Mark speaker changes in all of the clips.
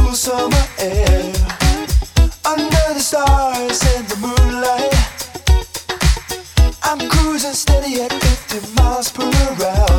Speaker 1: cool summer air under the stars and the moonlight. I'm cruising steady at 50 miles per hour.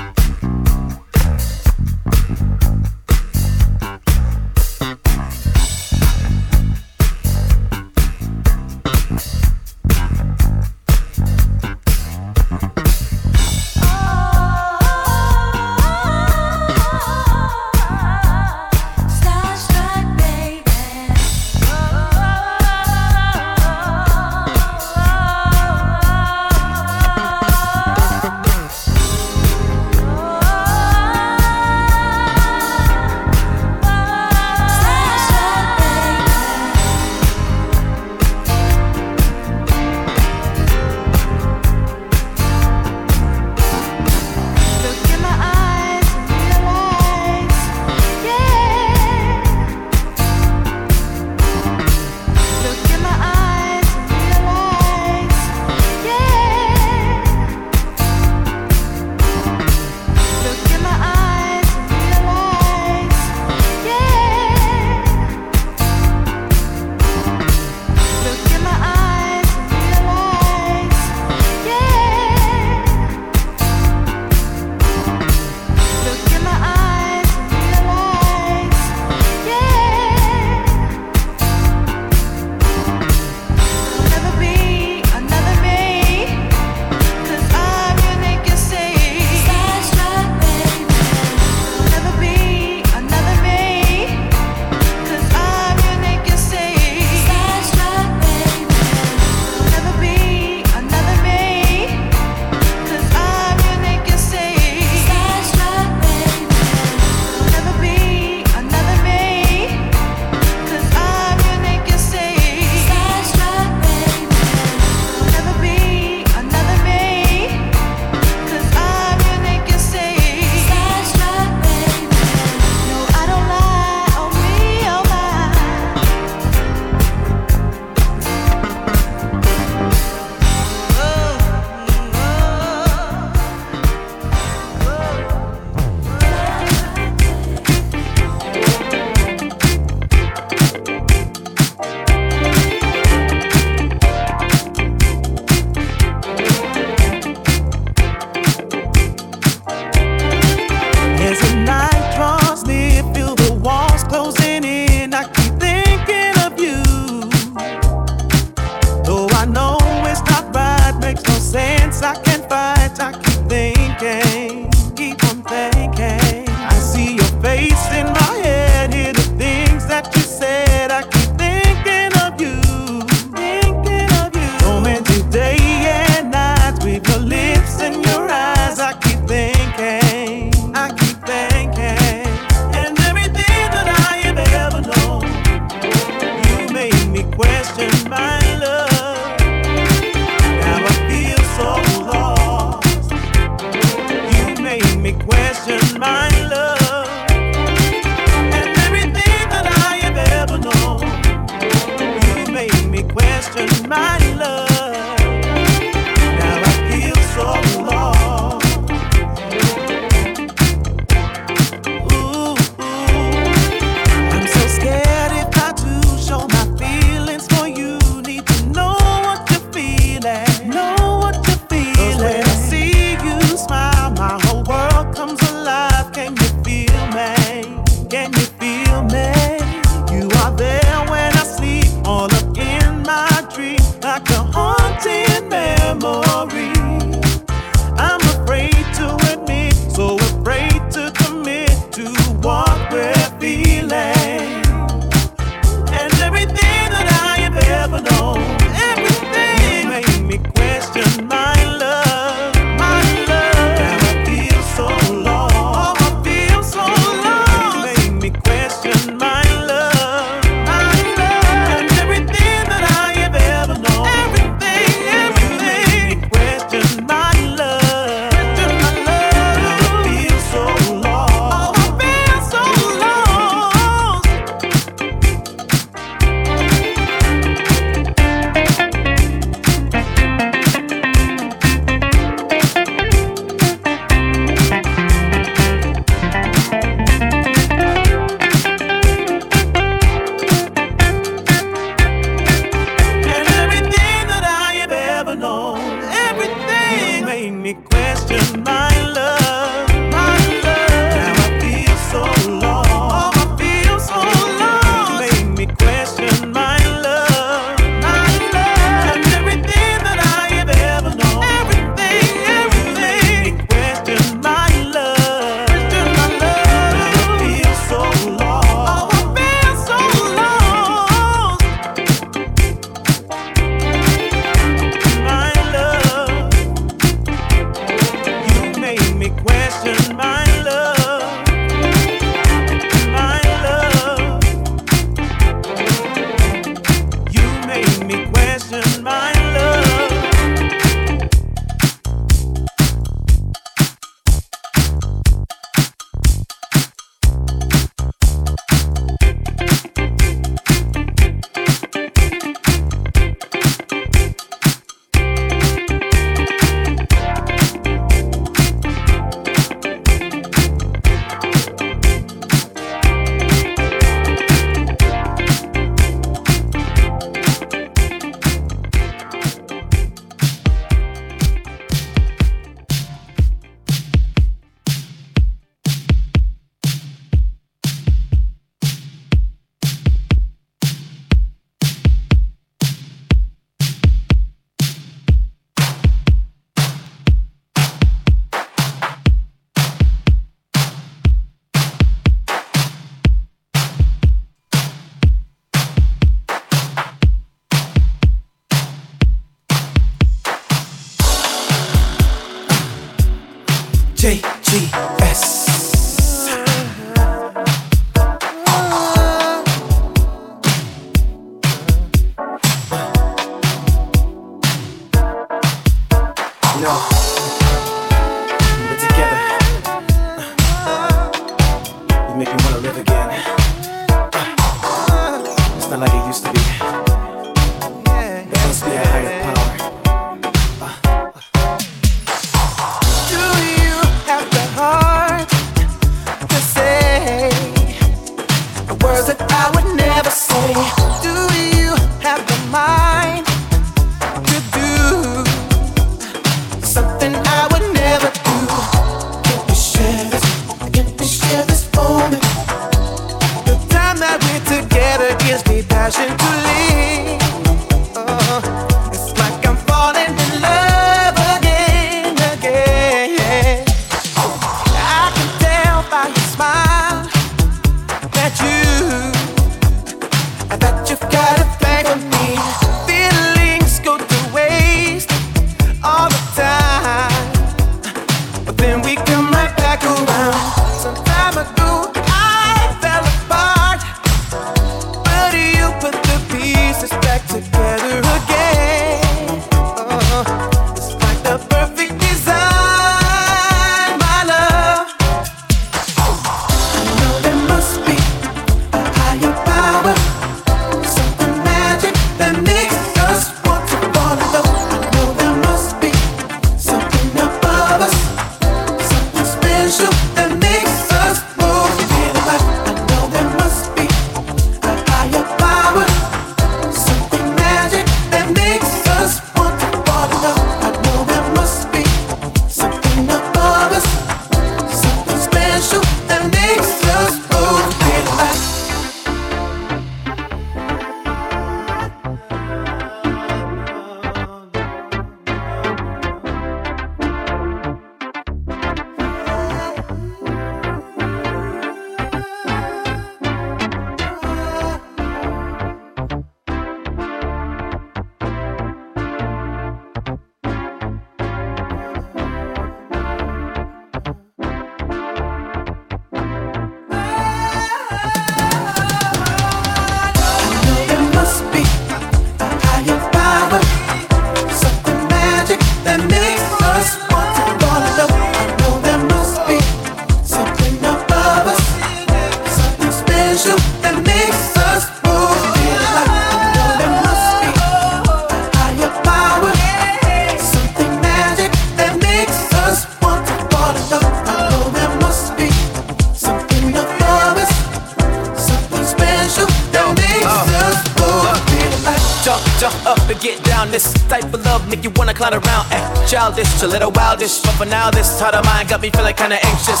Speaker 2: Jump up and get down. This type of love make you wanna clown around. Eh, childish, a little wildish, but for now this heart of mine got me feeling kinda anxious.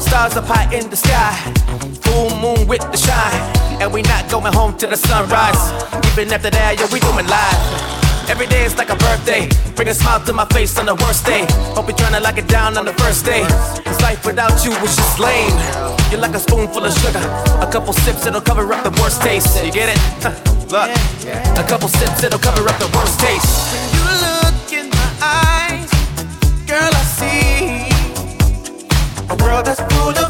Speaker 2: Stars up high in the sky, full moon with the shine, and we not going home till the sunrise. Even after that, yeah, we doing live. Every day is like a birthday. Bring a smile to my face on the worst day. Hope you're trying to lock it down on the first day. Cause life without you was just lame you like a spoonful of sugar. A couple sips, it'll cover up the worst taste. You get it? Huh, look. A couple sips, it'll cover up the worst taste.
Speaker 1: When you look in my eyes, girl, I see a world that's full of.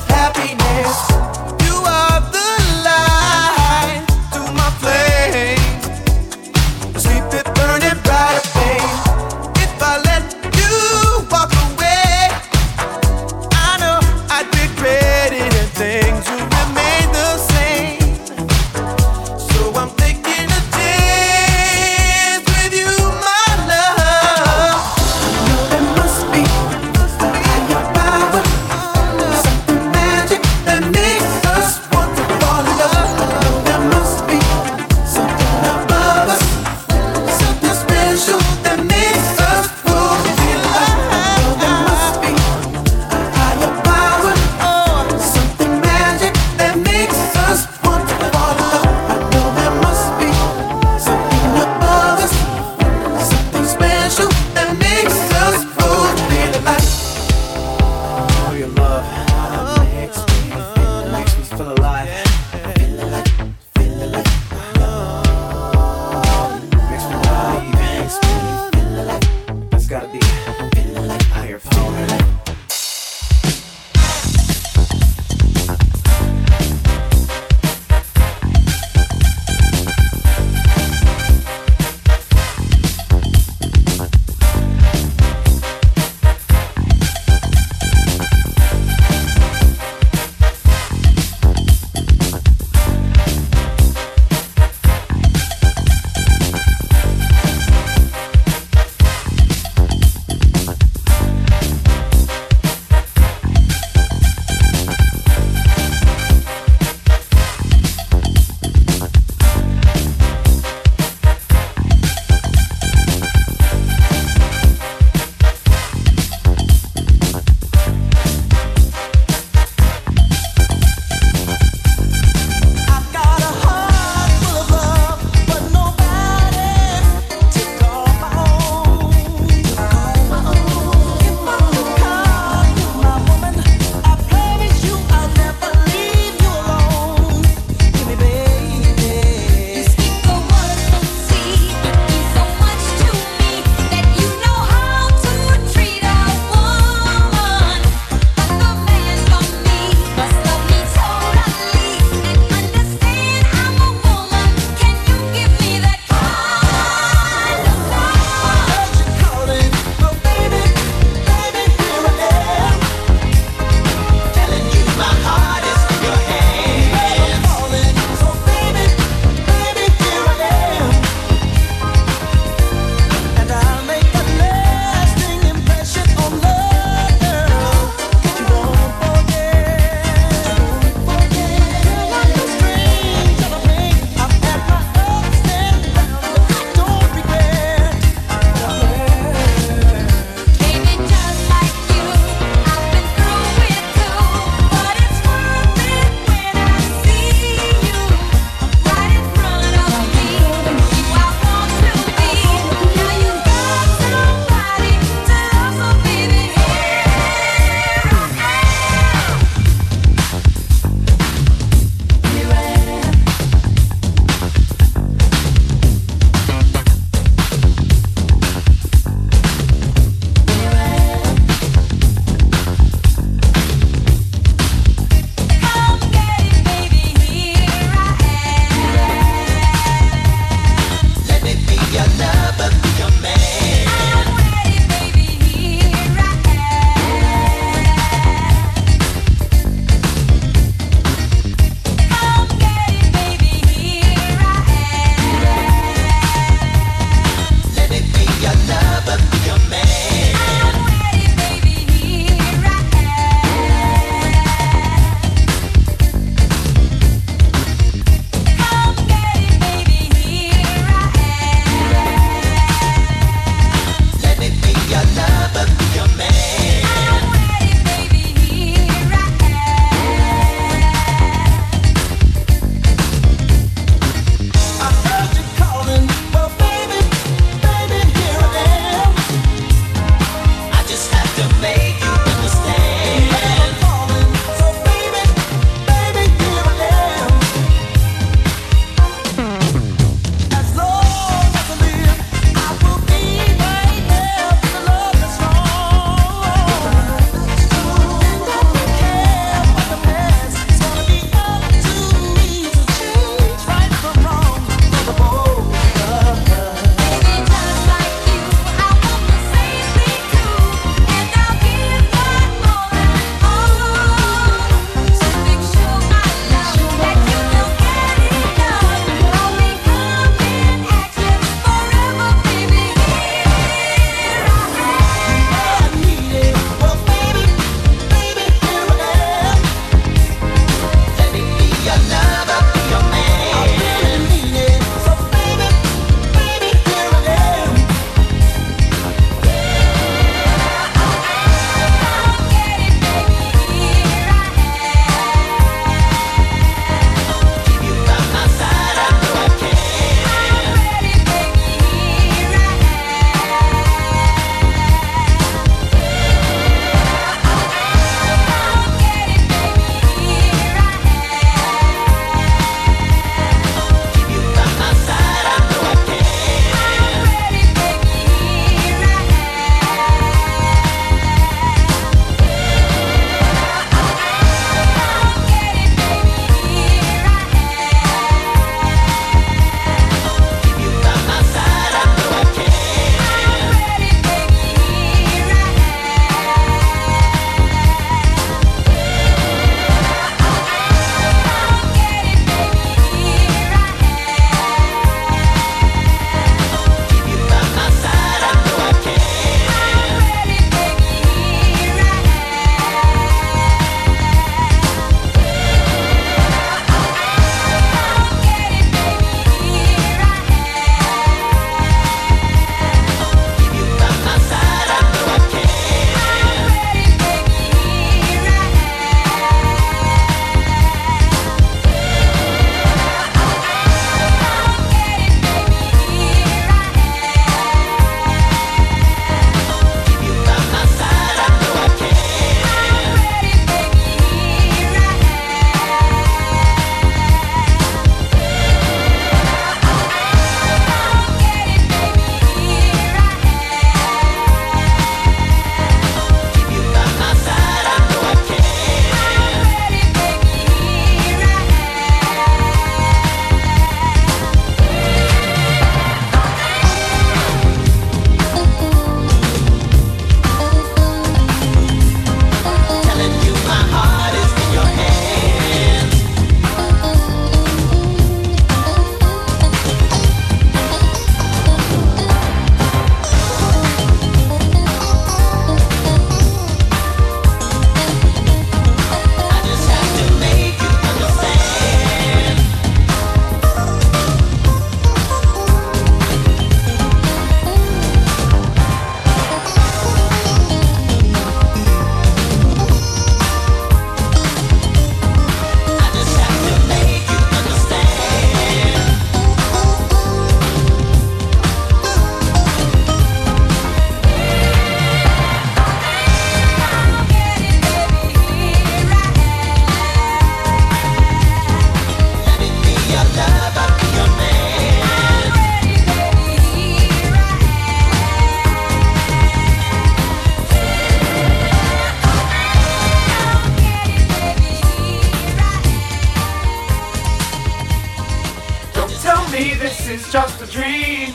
Speaker 3: me this is just a dream.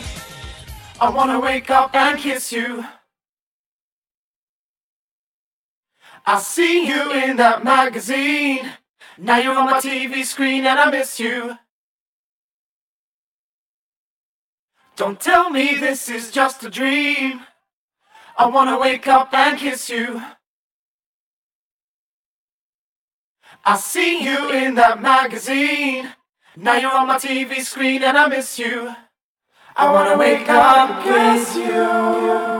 Speaker 3: I wanna wake up and kiss you. I see you in that magazine. Now you're on my TV screen and I miss you. Don't tell me this is just a dream. I wanna wake up and kiss you. I see you in that magazine. Now you're on my TV screen and I miss you. I wanna wake up, and kiss you.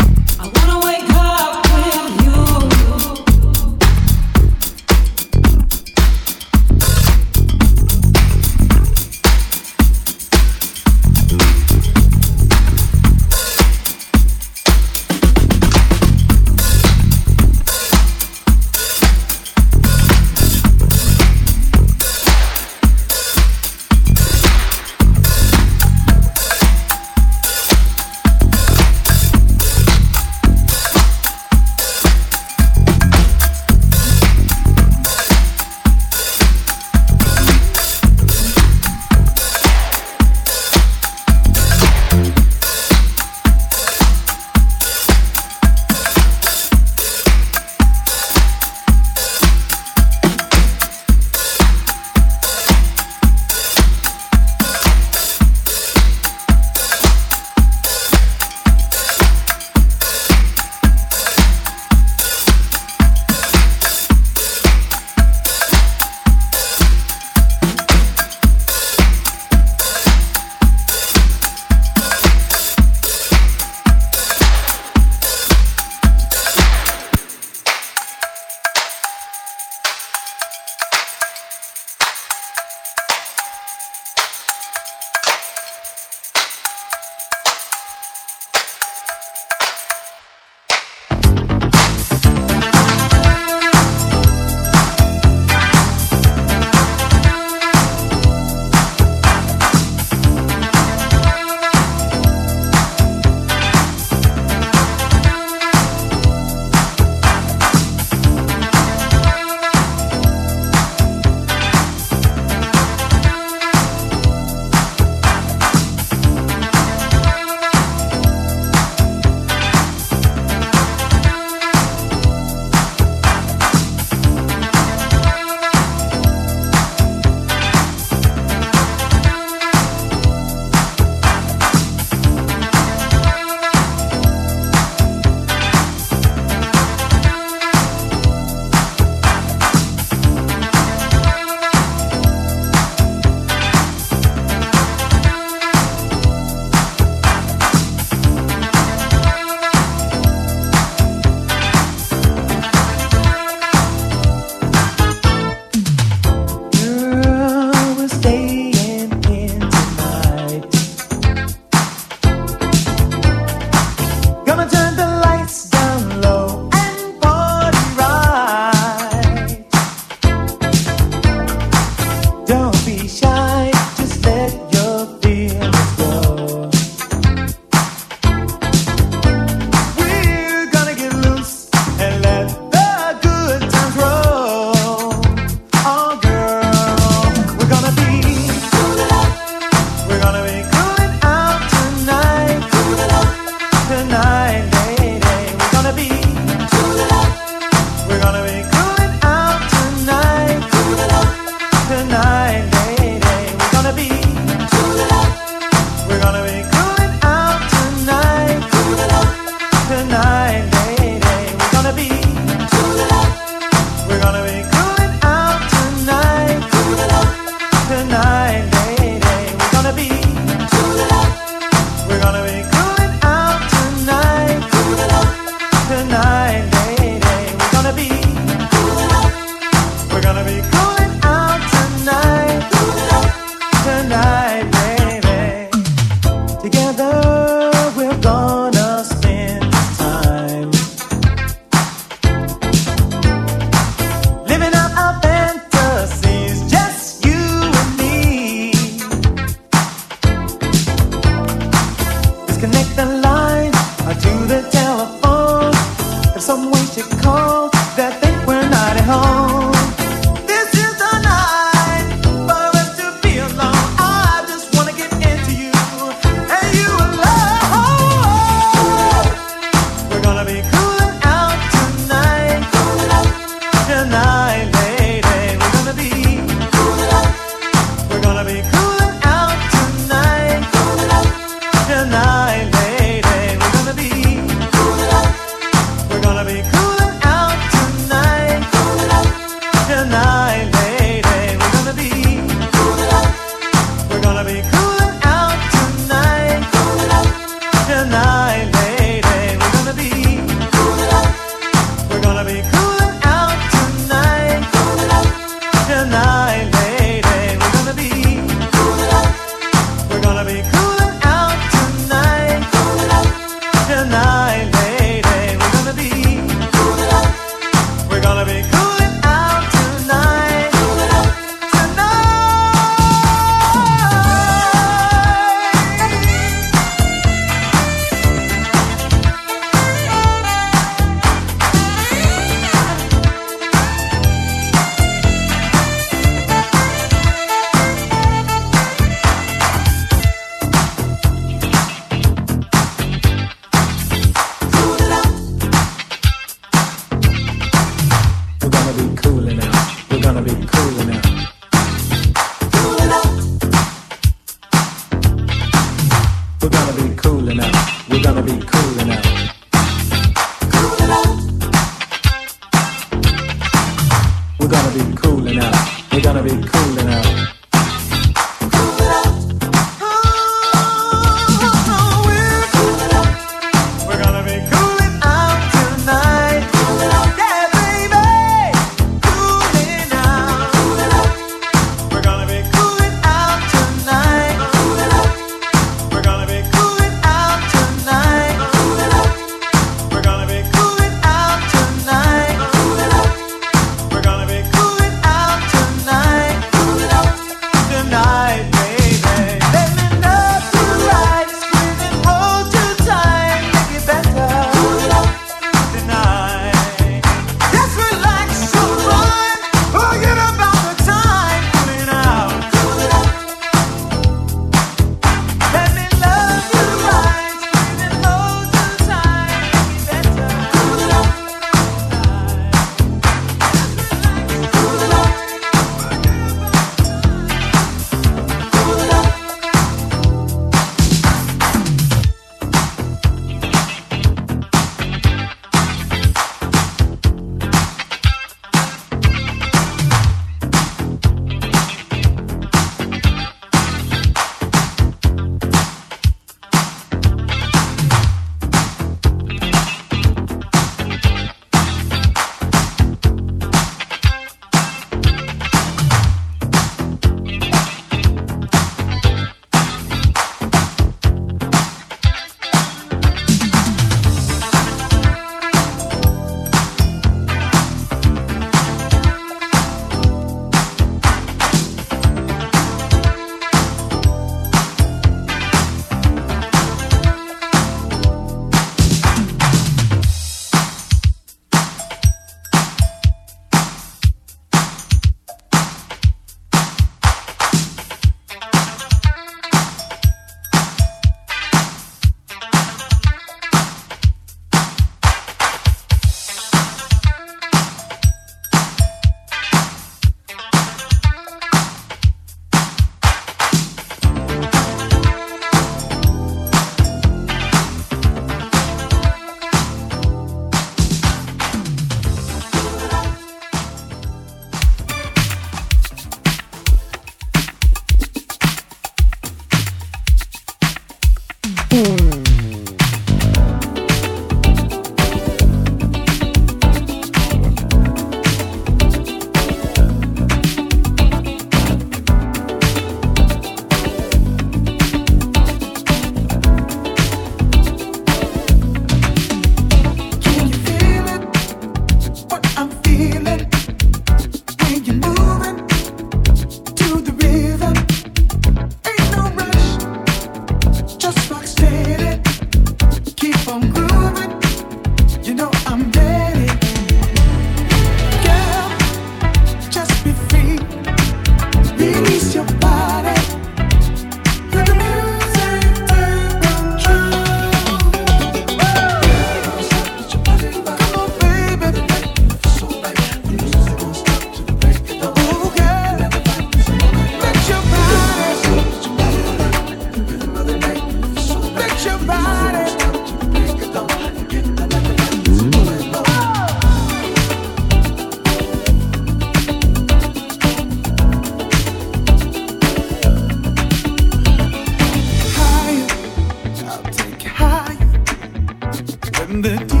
Speaker 4: the